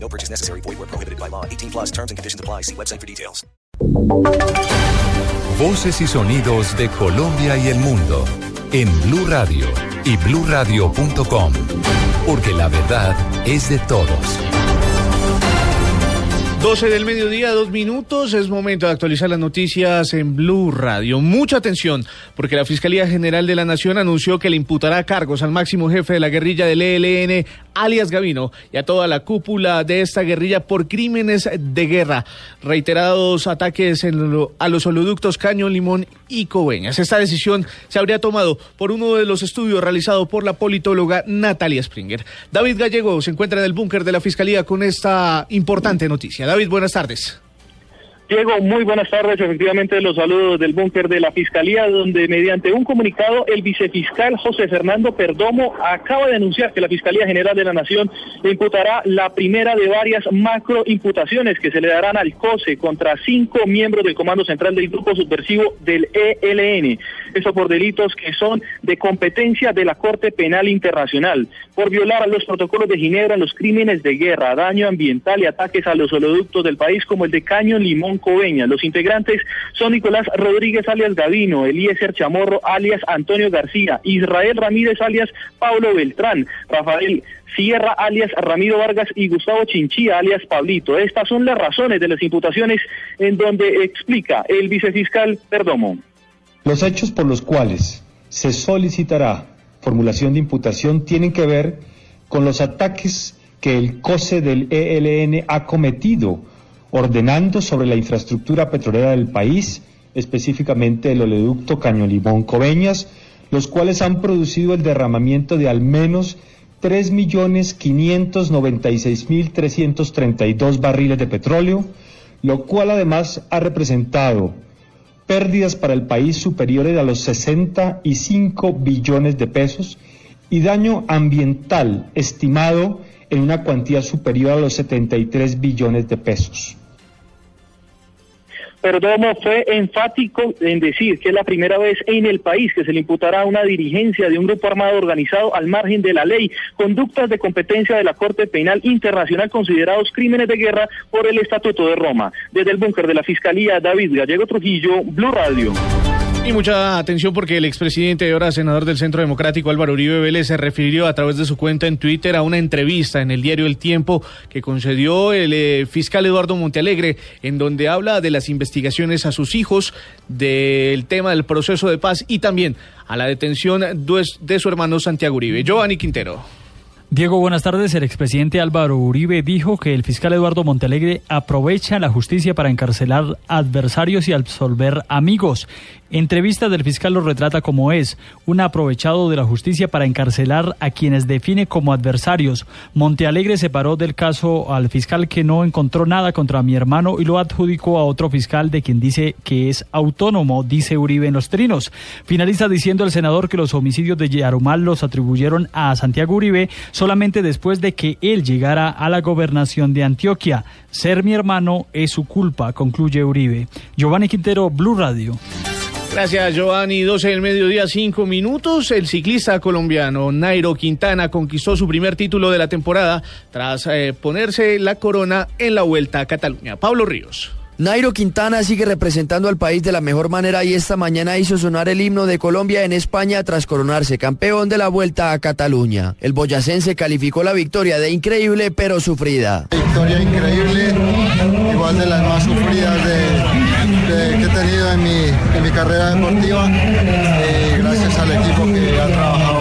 No purchase necessary. Void where prohibited by law. 18 plus terms and conditions apply. See website for details. Voces y sonidos de Colombia y el mundo en Blue Radio y BlueRadio.com. Porque la verdad es de todos. 12 del mediodía, dos minutos. Es momento de actualizar las noticias en Blue Radio. Mucha atención, porque la Fiscalía General de la Nación anunció que le imputará cargos al máximo jefe de la guerrilla del ELN, alias Gavino, y a toda la cúpula de esta guerrilla por crímenes de guerra. Reiterados ataques a los oleoductos Caño, Limón y Coveñas. Esta decisión se habría tomado por uno de los estudios realizados por la politóloga Natalia Springer. David Gallego se encuentra en el búnker de la Fiscalía con esta importante noticia. David, buenas tardes. Diego, muy buenas tardes. Efectivamente, los saludos del búnker de la Fiscalía, donde mediante un comunicado el vicefiscal José Fernando Perdomo acaba de anunciar que la Fiscalía General de la Nación imputará la primera de varias macroimputaciones que se le darán al COSE contra cinco miembros del Comando Central del Grupo Subversivo del ELN. Eso por delitos que son de competencia de la Corte Penal Internacional, por violar los protocolos de Ginebra, los crímenes de guerra, daño ambiental y ataques a los oleoductos del país como el de Caño Limón Coveña. Los integrantes son Nicolás Rodríguez alias Gavino, Eliezer Chamorro alias Antonio García, Israel Ramírez alias Pablo Beltrán, Rafael Sierra alias Ramiro Vargas y Gustavo Chinchilla alias Pablito. Estas son las razones de las imputaciones en donde explica el vicefiscal Perdomo. Los hechos por los cuales se solicitará formulación de imputación tienen que ver con los ataques que el COSE del ELN ha cometido ordenando sobre la infraestructura petrolera del país, específicamente el oleoducto Caño Limón Coveñas, los cuales han producido el derramamiento de al menos 3.596.332 barriles de petróleo, lo cual además ha representado pérdidas para el país superiores a los 65 billones de pesos y daño ambiental estimado en una cuantía superior a los 73 billones de pesos. Perdomo fue enfático en decir que es la primera vez en el país que se le imputará a una dirigencia de un grupo armado organizado al margen de la ley conductas de competencia de la Corte Penal Internacional considerados crímenes de guerra por el Estatuto de Roma. Desde el búnker de la Fiscalía, David Gallego Trujillo, Blue Radio. Y mucha atención porque el expresidente y ahora senador del Centro Democrático Álvaro Uribe Vélez se refirió a través de su cuenta en Twitter a una entrevista en el diario El Tiempo que concedió el eh, fiscal Eduardo Montealegre en donde habla de las investigaciones a sus hijos, del tema del proceso de paz y también a la detención de su hermano Santiago Uribe. Giovanni Quintero. Diego, buenas tardes. El expresidente Álvaro Uribe dijo que el fiscal Eduardo Montalegre aprovecha la justicia para encarcelar adversarios y absolver amigos. Entrevista del fiscal lo retrata como es, un aprovechado de la justicia para encarcelar a quienes define como adversarios. Montealegre separó del caso al fiscal que no encontró nada contra mi hermano y lo adjudicó a otro fiscal de quien dice que es autónomo, dice Uribe en los trinos. Finaliza diciendo el senador que los homicidios de Yarumal los atribuyeron a Santiago Uribe solamente después de que él llegara a la gobernación de Antioquia. Ser mi hermano es su culpa, concluye Uribe. Giovanni Quintero, Blue Radio. Gracias, Giovanni. 12 del mediodía, 5 minutos. El ciclista colombiano Nairo Quintana conquistó su primer título de la temporada tras eh, ponerse la corona en la Vuelta a Cataluña. Pablo Ríos. Nairo Quintana sigue representando al país de la mejor manera y esta mañana hizo sonar el himno de Colombia en España tras coronarse campeón de la Vuelta a Cataluña. El boyacense calificó la victoria de increíble pero sufrida. Victoria increíble, igual de las más sufridas de, que he tenido en mi, en mi carrera deportiva. eh, gracias al equipo que ha trabajado.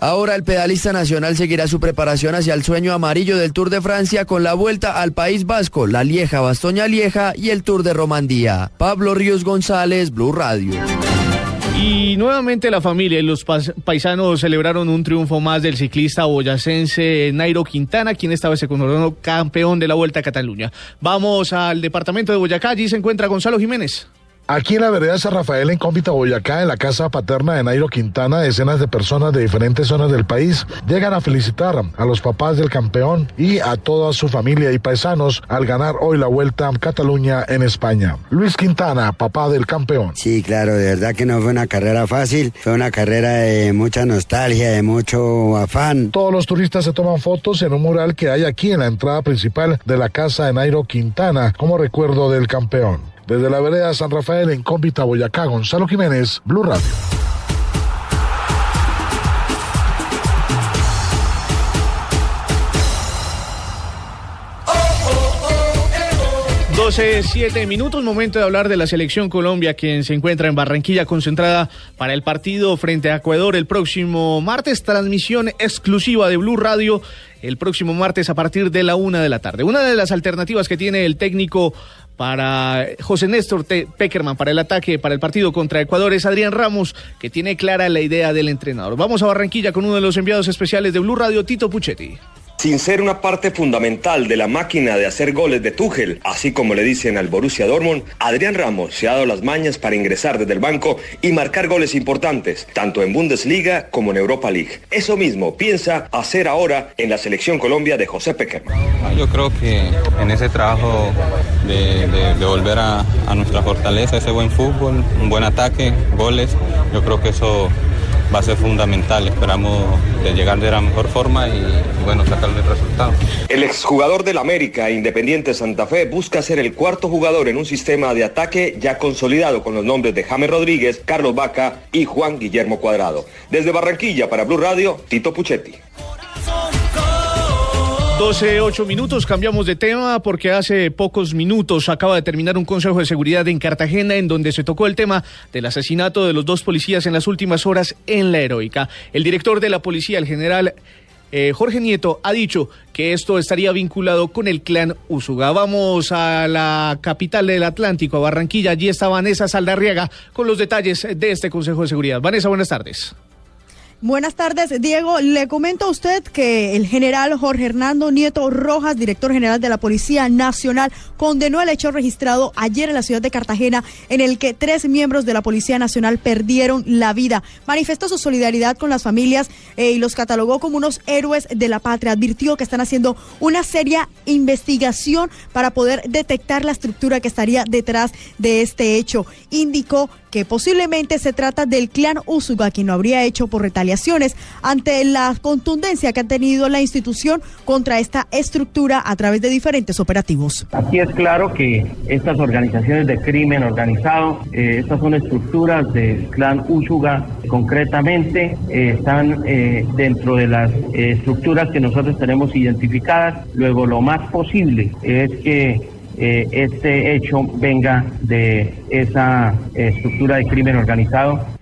Ahora el pedalista nacional seguirá su preparación hacia el sueño amarillo del Tour de Francia con la vuelta al País Vasco, la Lieja Bastoña Lieja y el Tour de Romandía. Pablo Ríos González, Blue Radio. Y nuevamente la familia y los paisanos celebraron un triunfo más del ciclista boyacense Nairo Quintana, quien esta vez se coronó campeón de la Vuelta a Cataluña. Vamos al departamento de Boyacá, allí se encuentra Gonzalo Jiménez. Aquí en la vereda San Rafael, en Cómbita, Boyacá, en la casa paterna de Nairo Quintana, decenas de personas de diferentes zonas del país llegan a felicitar a los papás del campeón y a toda su familia y paisanos al ganar hoy la Vuelta a Cataluña en España. Luis Quintana, papá del campeón. Sí, claro, de verdad que no fue una carrera fácil, fue una carrera de mucha nostalgia, de mucho afán. Todos los turistas se toman fotos en un mural que hay aquí en la entrada principal de la casa de Nairo Quintana como recuerdo del campeón. Desde la vereda San Rafael en Cómbita, Boyacá, Gonzalo Jiménez, Blue Radio. Siete minutos, momento de hablar de la selección Colombia, quien se encuentra en Barranquilla concentrada para el partido frente a Ecuador el próximo martes. Transmisión exclusiva de Blue Radio el próximo martes a partir de la una de la tarde. Una de las alternativas que tiene el técnico para José Néstor Peckerman, para el ataque, para el partido contra Ecuador, es Adrián Ramos, que tiene clara la idea del entrenador. Vamos a Barranquilla con uno de los enviados especiales de Blue Radio, Tito Puchetti. Sin ser una parte fundamental de la máquina de hacer goles de Tuchel, así como le dicen al Borussia Dortmund, Adrián Ramos se ha dado las mañas para ingresar desde el banco y marcar goles importantes, tanto en Bundesliga como en Europa League. Eso mismo piensa hacer ahora en la selección Colombia de José Peckerman. Ah, yo creo que en ese trabajo de, volver a, a nuestra fortaleza, ese buen fútbol, un buen ataque, goles, yo creo que eso va a ser fundamental. Esperamos de llegar de la mejor forma y, bueno, sacar el resultado. El exjugador del América, Independiente Santa Fe, busca ser el cuarto jugador en un sistema de ataque ya consolidado con los nombres de James Rodríguez, Carlos Vaca y Juan Guillermo Cuadrado. Desde Barranquilla para Blue Radio, Tito Puchetti. 12, 8 minutos, cambiamos de tema porque hace pocos minutos acaba de terminar un consejo de seguridad en Cartagena en donde se tocó el tema del asesinato de los dos policías en las últimas horas en la heroica. El director de la policía, el general eh, Jorge Nieto, ha dicho que esto estaría vinculado con el clan Usuga. Vamos a la capital del Atlántico, a Barranquilla. Allí está Vanessa Saldarriaga con los detalles de este consejo de seguridad. Vanessa, buenas tardes. Buenas tardes, Diego. Le comento a usted que el general Jorge Hernando Nieto Rojas, director general de la Policía Nacional, condenó el hecho registrado ayer en la ciudad de Cartagena en el que tres miembros de la Policía Nacional perdieron la vida. Manifestó su solidaridad con las familias eh, y los catalogó como unos héroes de la patria. Advirtió que están haciendo una seria investigación para poder detectar la estructura que estaría detrás de este hecho. Indicó que posiblemente se trata del clan Usuga, quien lo habría hecho por retaliaciones ante la contundencia que ha tenido la institución contra esta estructura a través de diferentes operativos. Aquí es claro que estas organizaciones de crimen organizado, eh, estas son estructuras del clan Usuga, concretamente eh, están eh, dentro de las estructuras que nosotros tenemos identificadas. Luego, lo más posible es que eh, este hecho venga de esa estructura de crimen organizado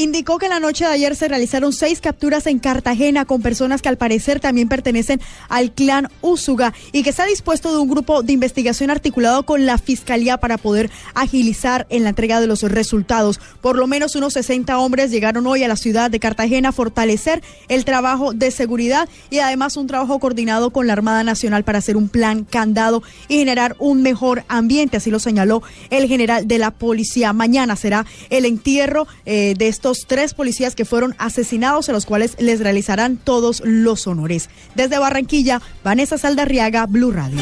indicó que la noche de ayer se realizaron seis capturas en Cartagena con personas que al parecer también pertenecen al clan Úsuga y que está dispuesto de un grupo de investigación articulado con la Fiscalía para poder agilizar en la entrega de los resultados. Por lo menos unos 60 hombres llegaron hoy a la ciudad de Cartagena a fortalecer el trabajo de seguridad y además un trabajo coordinado con la Armada Nacional para hacer un plan candado y generar un mejor ambiente, así lo señaló el general de la policía. Mañana será el entierro eh, de tres policías que fueron asesinados, a los cuales les realizarán todos los honores. Desde Barranquilla, Vanessa Saldarriaga, Blue Radio.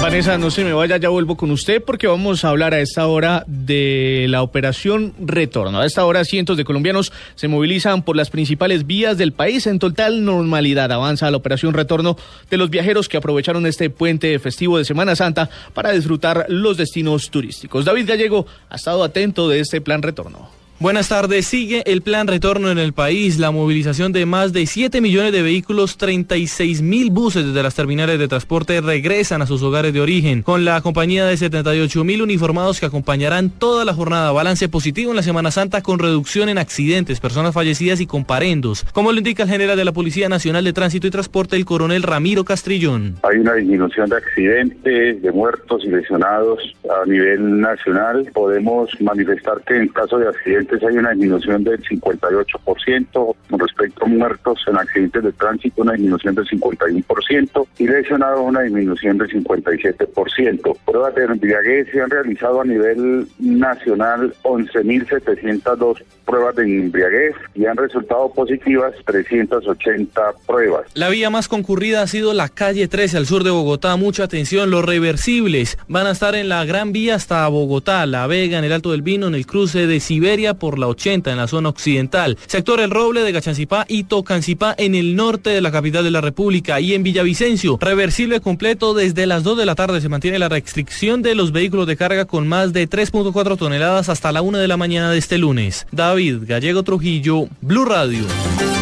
Vanessa, no se me vaya, ya vuelvo con usted porque vamos a hablar a esta hora de la operación Retorno. A esta hora cientos de colombianos se movilizan por las principales vías del país en total normalidad. Avanza la operación Retorno de los viajeros que aprovecharon este puente festivo de Semana Santa para disfrutar los destinos turísticos. David Gallego ha estado atento de este plan Retorno. Buenas tardes. Sigue el plan retorno en el país. La movilización de más de 7 millones de vehículos, 36 mil buses desde las terminales de transporte regresan a sus hogares de origen. Con la compañía de 78 mil uniformados que acompañarán toda la jornada. Balance positivo en la Semana Santa con reducción en accidentes, personas fallecidas y comparendos. Como lo indica el general de la Policía Nacional de Tránsito y Transporte, el coronel Ramiro Castrillón. Hay una disminución de accidentes, de muertos y lesionados a nivel nacional. Podemos manifestar que en caso de accidentes accidentes hay una disminución del 58%, con respecto a muertos en accidentes de tránsito una disminución del 51% y lesionados una disminución del 57%. Pruebas de embriaguez se han realizado a nivel nacional 11.702 pruebas de embriaguez y han resultado positivas 380 pruebas. La vía más concurrida ha sido la calle 13 al sur de Bogotá. Mucha atención, los reversibles van a estar en la Gran Vía hasta Bogotá, La Vega, en el Alto del Vino, en el cruce de Siberia por la 80 en la zona occidental. Sector El Roble de Gachancipá y Tocancipá en el norte de la capital de la República y en Villavicencio. Reversible completo desde las 2 de la tarde. Se mantiene la restricción de los vehículos de carga con más de 3.4 toneladas hasta la 1 de la mañana de este lunes. David Gallego Trujillo, Blue Radio.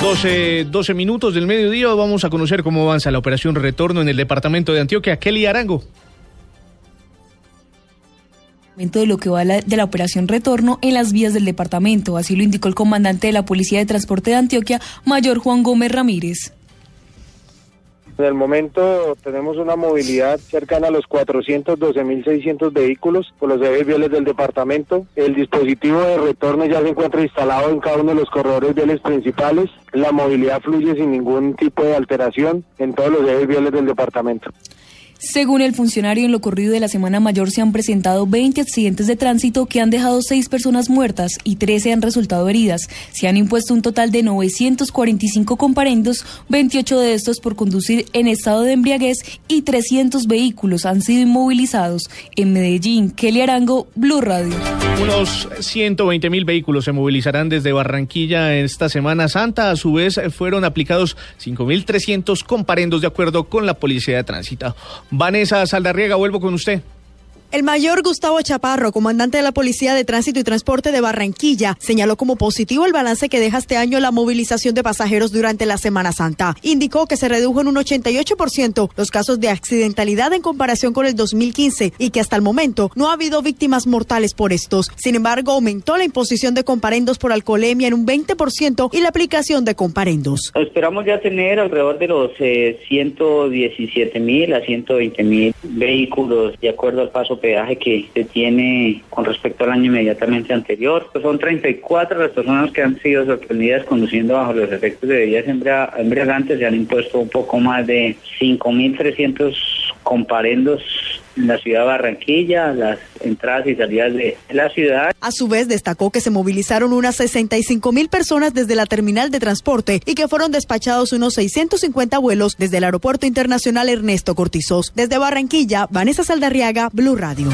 12, 12 minutos del mediodía vamos a conocer cómo avanza la operación retorno en el departamento de Antioquia. Kelly Arango de lo que va de la operación retorno en las vías del departamento. Así lo indicó el comandante de la Policía de Transporte de Antioquia, Mayor Juan Gómez Ramírez. En el momento tenemos una movilidad cercana a los 412.600 vehículos por los ejes viales del departamento. El dispositivo de retorno ya se encuentra instalado en cada uno de los corredores viales principales. La movilidad fluye sin ningún tipo de alteración en todos los ejes viales del departamento. Según el funcionario, en lo corrido de la Semana Mayor se han presentado 20 accidentes de tránsito que han dejado 6 personas muertas y 13 han resultado heridas. Se han impuesto un total de 945 comparendos, 28 de estos por conducir en estado de embriaguez y 300 vehículos han sido inmovilizados. En Medellín, Kelly Arango, Blue Radio. Unos 120 mil vehículos se movilizarán desde Barranquilla esta Semana Santa. A su vez, fueron aplicados 5.300 comparendos de acuerdo con la Policía de Tránsito. Vanessa Saldarriega, vuelvo con usted. El mayor Gustavo Chaparro, comandante de la Policía de Tránsito y Transporte de Barranquilla, señaló como positivo el balance que deja este año la movilización de pasajeros durante la Semana Santa. Indicó que se redujo en un 88% los casos de accidentalidad en comparación con el 2015 y que hasta el momento no ha habido víctimas mortales por estos. Sin embargo, aumentó la imposición de comparendos por alcoholemia en un 20% y la aplicación de comparendos. Esperamos ya tener alrededor de los 117 eh, mil a 120 mil vehículos de acuerdo al paso peaje que se tiene con respecto al año inmediatamente anterior. Pues son 34 las personas que han sido sorprendidas conduciendo bajo los efectos de bebidas embriagantes. Se han impuesto un poco más de 5.300 comparendos en la ciudad de Barranquilla, las entradas y salidas de la ciudad. A su vez, destacó que se movilizaron unas 65 mil personas desde la terminal de transporte y que fueron despachados unos 650 vuelos desde el Aeropuerto Internacional Ernesto Cortizos. Desde Barranquilla, Vanessa Saldarriaga, Blue Radio.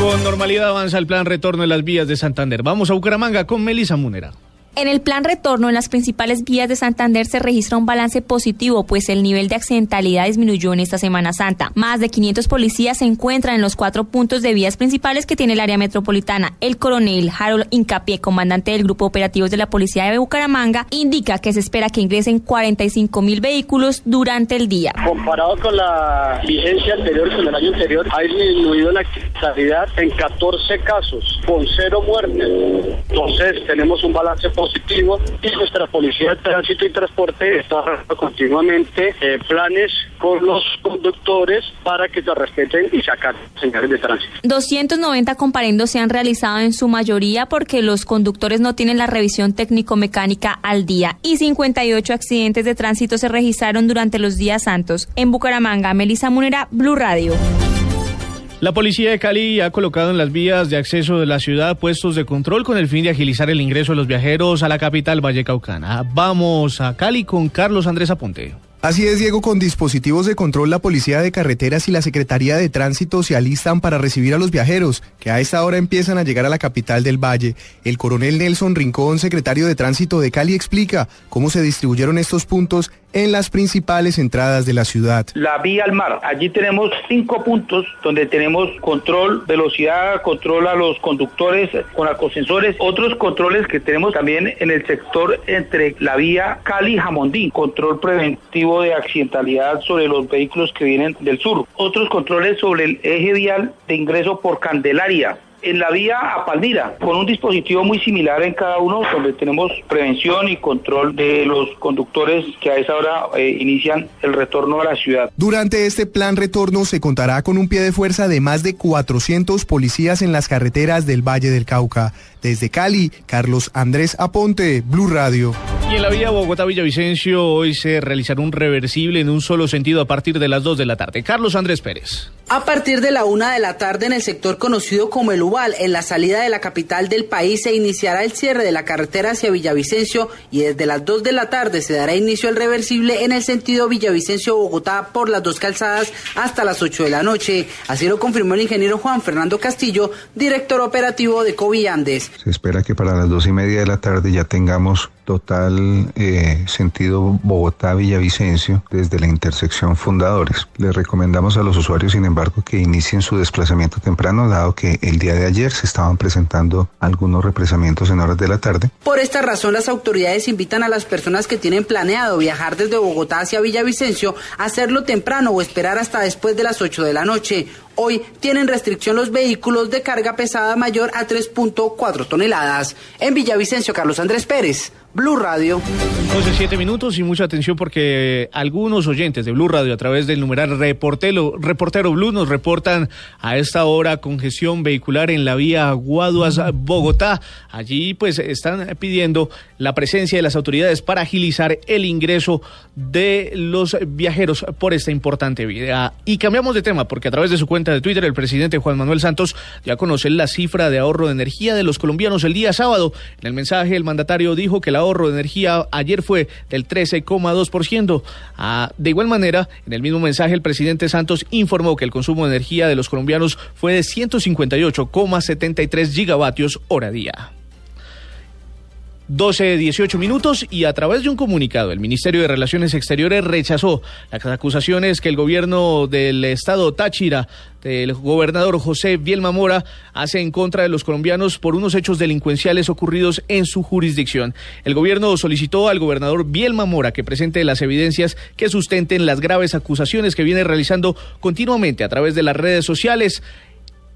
Con normalidad avanza el plan retorno en las vías de Santander. Vamos a Bucaramanga con Melisa Munera. En el plan retorno en las principales vías de Santander se registra un balance positivo, pues el nivel de accidentalidad disminuyó en esta Semana Santa. Más de 500 policías se encuentran en los cuatro puntos de vías principales que tiene el área metropolitana. El coronel Harold Incapié, comandante del Grupo Operativos de la Policía de Bucaramanga, indica que se espera que ingresen 45 mil vehículos durante el día. Comparado con la vigencia anterior, con el año anterior, ha disminuido la accidentalidad en 14 casos, con cero muertes. Entonces, tenemos un balance positivo positivo y nuestra Policía de Tránsito y Transporte está continuamente eh, planes con los conductores para que se respeten y sacar señales de tránsito. 290 comparendos se han realizado en su mayoría porque los conductores no tienen la revisión técnico-mecánica al día y 58 accidentes de tránsito se registraron durante los días santos. En Bucaramanga, Melissa Munera, Blue Radio. La policía de Cali ha colocado en las vías de acceso de la ciudad puestos de control con el fin de agilizar el ingreso de los viajeros a la capital vallecaucana. Vamos a Cali con Carlos Andrés Aponte. Así es, Diego, con dispositivos de control la Policía de Carreteras y la Secretaría de Tránsito se alistan para recibir a los viajeros, que a esta hora empiezan a llegar a la capital del Valle. El coronel Nelson Rincón, secretario de Tránsito de Cali, explica cómo se distribuyeron estos puntos en las principales entradas de la ciudad. La vía al mar. Allí tenemos cinco puntos donde tenemos control, velocidad, control a los conductores con acosensores, otros controles que tenemos también en el sector entre la vía Cali-Jamondí, control preventivo de accidentalidad sobre los vehículos que vienen del sur, otros controles sobre el eje vial de ingreso por Candelaria, en la vía a Palmira, con un dispositivo muy similar en cada uno, donde tenemos prevención y control de los conductores que a esa hora eh, inician el retorno a la ciudad. Durante este plan retorno se contará con un pie de fuerza de más de 400 policías en las carreteras del Valle del Cauca. Desde Cali, Carlos Andrés Aponte, Blue Radio. Y en la vía Bogotá-Villavicencio hoy se realizará un reversible en un solo sentido a partir de las 2 de la tarde. Carlos Andrés Pérez. A partir de la una de la tarde en el sector conocido como el Ubal, en la salida de la capital del país, se iniciará el cierre de la carretera hacia Villavicencio y desde las 2 de la tarde se dará inicio al reversible en el sentido Villavicencio-Bogotá por las dos calzadas hasta las 8 de la noche. Así lo confirmó el ingeniero Juan Fernando Castillo, director operativo de Covillandes. Se espera que para las dos y media de la tarde ya tengamos total eh, sentido Bogotá-Villavicencio desde la intersección Fundadores. Les recomendamos a los usuarios, sin embargo, que inicien su desplazamiento temprano, dado que el día de ayer se estaban presentando algunos represamientos en horas de la tarde. Por esta razón, las autoridades invitan a las personas que tienen planeado viajar desde Bogotá hacia Villavicencio a hacerlo temprano o esperar hasta después de las 8 de la noche. Hoy tienen restricción los vehículos de carga pesada mayor a 3.4 toneladas. En Villavicencio, Carlos Andrés Pérez. Blue Radio. 12, 7 minutos y mucha atención porque algunos oyentes de Blue Radio a través del numeral reportero, reportero Blue nos reportan a esta hora congestión vehicular en la vía Guaduas-Bogotá. Allí pues están pidiendo la presencia de las autoridades para agilizar el ingreso de los viajeros por esta importante vía. Y cambiamos de tema porque a través de su cuenta de Twitter el presidente Juan Manuel Santos ya conoce la cifra de ahorro de energía de los colombianos el día sábado. En el mensaje el mandatario dijo que la ahorro de energía ayer fue del 13,2%. Ah, de igual manera, en el mismo mensaje, el presidente Santos informó que el consumo de energía de los colombianos fue de 158,73 gigavatios hora día. 12, 18 minutos y a través de un comunicado el Ministerio de Relaciones Exteriores rechazó las acusaciones que el gobierno del estado Táchira del gobernador José Bielma Mora hace en contra de los colombianos por unos hechos delincuenciales ocurridos en su jurisdicción. El gobierno solicitó al gobernador Bielma Mora que presente las evidencias que sustenten las graves acusaciones que viene realizando continuamente a través de las redes sociales.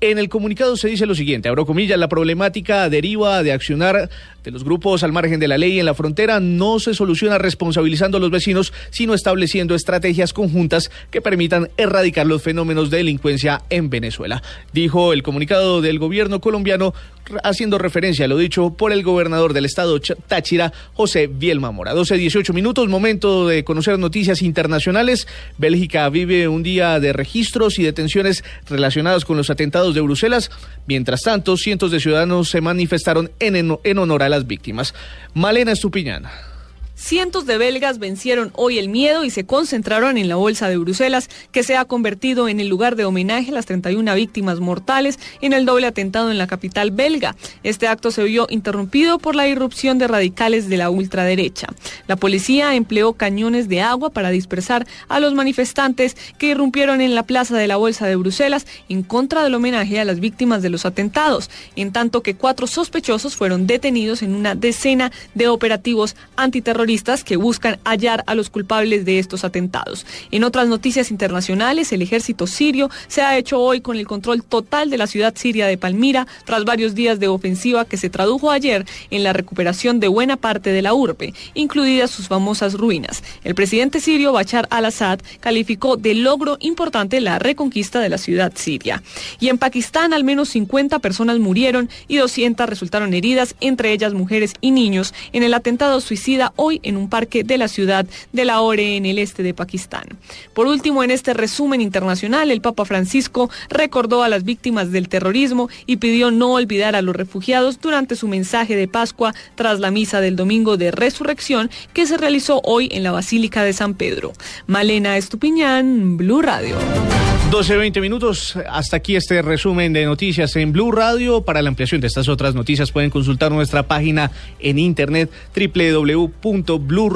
En el comunicado se dice lo siguiente, abro comillas, la problemática deriva de accionar de los grupos al margen de la ley en la frontera no se soluciona responsabilizando a los vecinos, sino estableciendo estrategias conjuntas que permitan erradicar los fenómenos de delincuencia en Venezuela. Dijo el comunicado del gobierno colombiano haciendo referencia a lo dicho por el gobernador del estado Táchira, José Bielma Mora. 12, 18 minutos, momento de conocer noticias internacionales. Bélgica vive un día de registros y detenciones relacionados con los atentados de Bruselas. Mientras tanto, cientos de ciudadanos se manifestaron en, en honor a las víctimas. Malena Estupiñana. Cientos de belgas vencieron hoy el miedo y se concentraron en la Bolsa de Bruselas, que se ha convertido en el lugar de homenaje a las 31 víctimas mortales en el doble atentado en la capital belga. Este acto se vio interrumpido por la irrupción de radicales de la ultraderecha. La policía empleó cañones de agua para dispersar a los manifestantes que irrumpieron en la plaza de la Bolsa de Bruselas en contra del homenaje a las víctimas de los atentados, en tanto que cuatro sospechosos fueron detenidos en una decena de operativos antiterroristas que buscan hallar a los culpables de estos atentados. En otras noticias internacionales, el ejército sirio se ha hecho hoy con el control total de la ciudad siria de Palmira tras varios días de ofensiva que se tradujo ayer en la recuperación de buena parte de la urbe, incluidas sus famosas ruinas. El presidente sirio Bachar al-Assad calificó de logro importante la reconquista de la ciudad siria. Y en Pakistán al menos 50 personas murieron y 200 resultaron heridas, entre ellas mujeres y niños, en el atentado suicida hoy en un parque de la ciudad de Lahore en el este de Pakistán. Por último, en este resumen internacional, el Papa Francisco recordó a las víctimas del terrorismo y pidió no olvidar a los refugiados durante su mensaje de Pascua tras la misa del domingo de resurrección que se realizó hoy en la Basílica de San Pedro. Malena Estupiñán, Blue Radio. 12, 20 minutos. Hasta aquí este resumen de noticias en Blue Radio. Para la ampliación de estas otras noticias pueden consultar nuestra página en internet www.blue